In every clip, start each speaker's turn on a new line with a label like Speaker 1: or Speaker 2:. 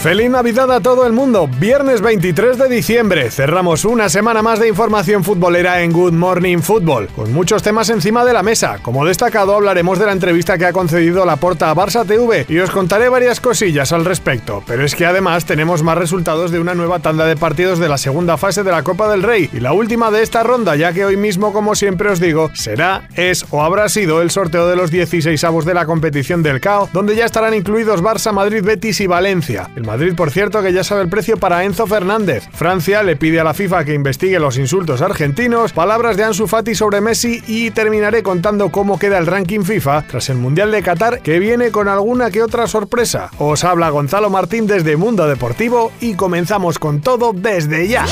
Speaker 1: Feliz Navidad a todo el mundo. Viernes 23 de diciembre. Cerramos una semana más de información futbolera en Good Morning Football, con muchos temas encima de la mesa. Como destacado, hablaremos de la entrevista que ha concedido la porta a Barça TV y os contaré varias cosillas al respecto. Pero es que además tenemos más resultados de una nueva tanda de partidos de la segunda fase de la Copa del Rey y la última de esta ronda, ya que hoy mismo, como siempre os digo, será, es o habrá sido el sorteo de los 16 avos de la competición del CAO, donde ya estarán incluidos Barça, Madrid, Betis y Valencia. Madrid, por cierto, que ya sabe el precio para Enzo Fernández. Francia le pide a la FIFA que investigue los insultos argentinos, palabras de Ansu Fati sobre Messi y terminaré contando cómo queda el ranking FIFA tras el Mundial de Qatar que viene con alguna que otra sorpresa. Os habla Gonzalo Martín desde Mundo Deportivo y comenzamos con todo desde ya.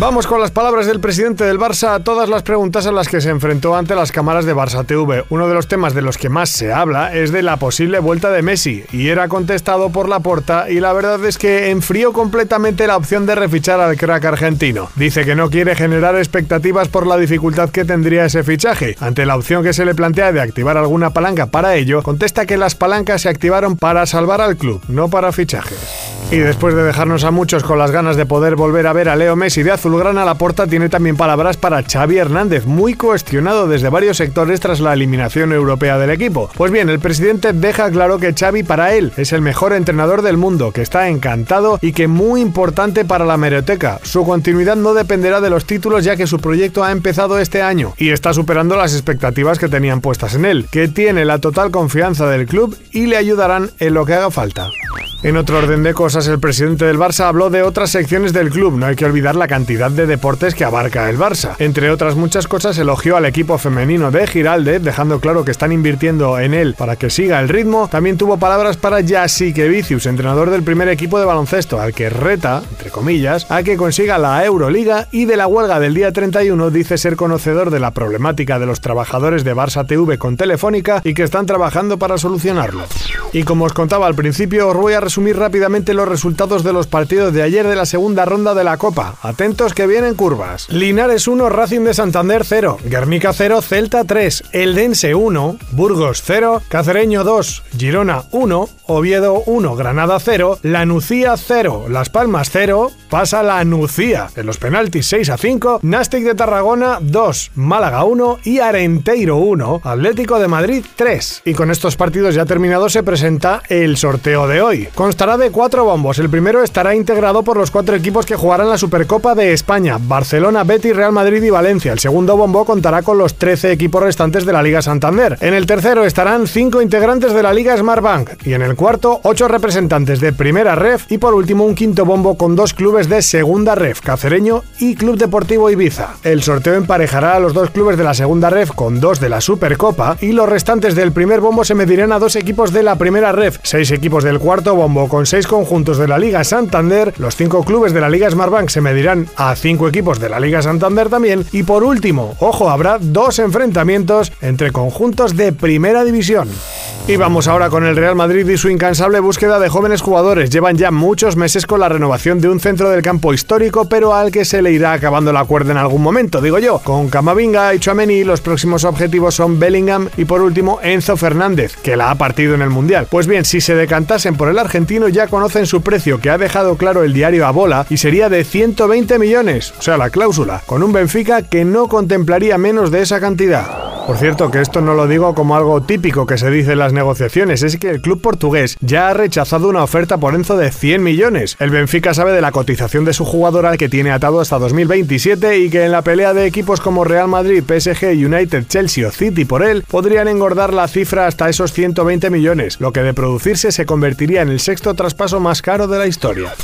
Speaker 1: Vamos con las palabras del presidente del Barça a todas las preguntas a las que se enfrentó ante las cámaras de Barça TV. Uno de los temas de los que más se habla es de la posible vuelta de Messi y era contestado por la porta y la verdad es que enfrió completamente la opción de refichar al crack argentino. Dice que no quiere generar expectativas por la dificultad que tendría ese fichaje. Ante la opción que se le plantea de activar alguna palanca para ello, contesta que las palancas se activaron para salvar al club, no para fichajes. Y después de dejarnos a muchos con las ganas de poder volver a ver a Leo Messi de azulgrana, la porta tiene también palabras para Xavi Hernández, muy cuestionado desde varios sectores tras la eliminación europea del equipo. Pues bien, el presidente deja claro que Xavi para él es el mejor entrenador del mundo, que está encantado y que muy importante para la meroteca. Su continuidad no dependerá de los títulos ya que su proyecto ha empezado este año y está superando las expectativas que tenían puestas en él, que tiene la total confianza del club y le ayudarán en lo que haga falta. En otro orden de cosas, el presidente del Barça habló de otras secciones del club. No hay que olvidar la cantidad de deportes que abarca el Barça. Entre otras muchas cosas, elogió al equipo femenino de Giralde, dejando claro que están invirtiendo en él para que siga el ritmo. También tuvo palabras para Jasikevicius, entrenador del primer equipo de baloncesto, al que reta, entre comillas, a que consiga la Euroliga y de la huelga del día 31 dice ser conocedor de la problemática de los trabajadores de Barça TV con Telefónica y que están trabajando para solucionarlo. Y como os contaba al principio, os voy a resumir rápidamente los resultados de los partidos de ayer de la segunda ronda de la Copa. Atentos que vienen curvas. Linares 1, Racing de Santander 0, Guernica 0, Celta 3, Eldense 1, Burgos 0, Cacereño 2, Girona 1, Oviedo 1, Granada 0, La Nucía 0, Las Palmas 0, pasa La Nucía en los penaltis 6 a 5, Nastic de Tarragona 2, Málaga 1 y Arenteiro 1, Atlético de Madrid 3. Y con estos partidos ya terminados se presenta el sorteo de hoy. Constará de cuatro El primero estará integrado por los cuatro equipos que jugarán la Supercopa de España: Barcelona, Betis, Real Madrid y Valencia. El segundo bombo contará con los 13 equipos restantes de la Liga Santander. En el tercero estarán cinco integrantes de la Liga Smartbank. Y en el cuarto, ocho representantes de Primera Ref. Y por último, un quinto bombo con dos clubes de Segunda Ref, Cacereño y Club Deportivo Ibiza. El sorteo emparejará a los dos clubes de la Segunda Ref con dos de la Supercopa. Y los restantes del primer bombo se medirán a dos equipos de la Primera Ref, seis equipos del cuarto bombo con seis conjuntos de la Liga Santander, los cinco clubes de la Liga Smartbank se medirán a cinco equipos de la Liga Santander también, y por último, ojo, habrá dos enfrentamientos entre conjuntos de primera división. Y vamos ahora con el Real Madrid y su incansable búsqueda de jóvenes jugadores. Llevan ya muchos meses con la renovación de un centro del campo histórico, pero al que se le irá acabando la cuerda en algún momento, digo yo. Con Camavinga y Chouameni, los próximos objetivos son Bellingham y por último Enzo Fernández, que la ha partido en el Mundial. Pues bien, si se decantasen por el argentino ya conocen su precio, que ha dejado claro el diario a bola, y sería de 120 millones, o sea, la cláusula, con un Benfica que no contemplaría menos de esa cantidad. Por cierto, que esto no lo digo como algo típico que se dice en las negociaciones, es que el club portugués ya ha rechazado una oferta por Enzo de 100 millones. El Benfica sabe de la cotización de su jugador al que tiene atado hasta 2027 y que en la pelea de equipos como Real Madrid, PSG, United, Chelsea o City por él podrían engordar la cifra hasta esos 120 millones, lo que de producirse se convertiría en el sexto traspaso más caro de la historia.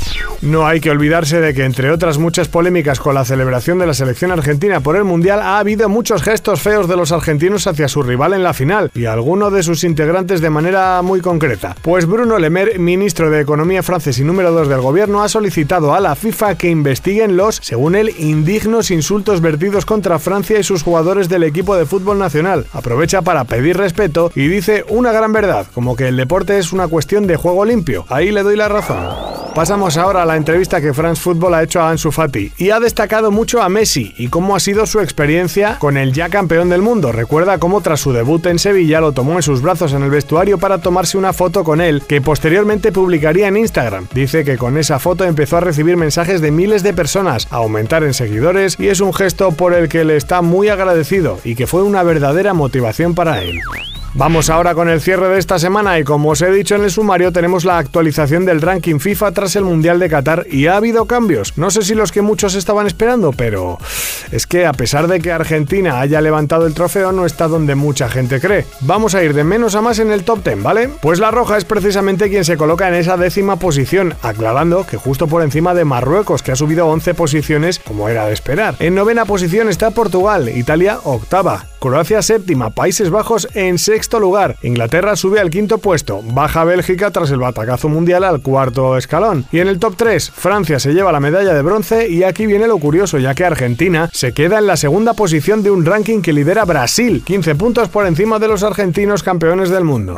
Speaker 1: No hay que olvidarse de que entre otras muchas polémicas con la celebración de la selección argentina por el Mundial ha habido muchos gestos feos de los argentinos argentinos hacia su rival en la final y alguno de sus integrantes de manera muy concreta. Pues Bruno Le Maire, ministro de Economía francés y número 2 del gobierno, ha solicitado a la FIFA que investiguen los, según él, indignos insultos vertidos contra Francia y sus jugadores del equipo de fútbol nacional. Aprovecha para pedir respeto y dice una gran verdad, como que el deporte es una cuestión de juego limpio. Ahí le doy la razón. Pasamos ahora a la entrevista que France Football ha hecho a Ansu Fati y ha destacado mucho a Messi y cómo ha sido su experiencia con el ya campeón del mundo. Recuerda cómo tras su debut en Sevilla lo tomó en sus brazos en el vestuario para tomarse una foto con él que posteriormente publicaría en Instagram. Dice que con esa foto empezó a recibir mensajes de miles de personas, a aumentar en seguidores y es un gesto por el que le está muy agradecido y que fue una verdadera motivación para él. Vamos ahora con el cierre de esta semana y como os he dicho en el sumario tenemos la actualización del ranking FIFA tras el Mundial de Qatar y ha habido cambios. No sé si los que muchos estaban esperando, pero es que a pesar de que Argentina haya levantado el trofeo no está donde mucha gente cree. Vamos a ir de menos a más en el top 10, ¿vale? Pues la roja es precisamente quien se coloca en esa décima posición, aclarando que justo por encima de Marruecos que ha subido 11 posiciones como era de esperar. En novena posición está Portugal, Italia octava, Croacia séptima, Países Bajos en lugar, Inglaterra sube al quinto puesto, baja Bélgica tras el batacazo mundial al cuarto escalón. Y en el top 3, Francia se lleva la medalla de bronce y aquí viene lo curioso, ya que Argentina se queda en la segunda posición de un ranking que lidera Brasil, 15 puntos por encima de los argentinos campeones del mundo.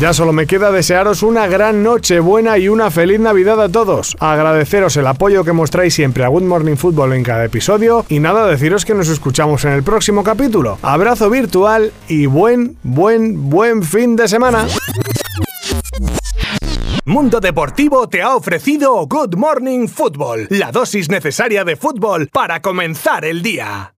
Speaker 1: Ya solo me queda desearos una gran noche buena y una feliz Navidad a todos. Agradeceros el apoyo que mostráis siempre a Good Morning Football en cada episodio y nada, deciros que nos escuchamos en el próximo capítulo. Abrazo virtual y buen, buen, buen fin de semana.
Speaker 2: Mundo Deportivo te ha ofrecido Good Morning Football, la dosis necesaria de fútbol para comenzar el día.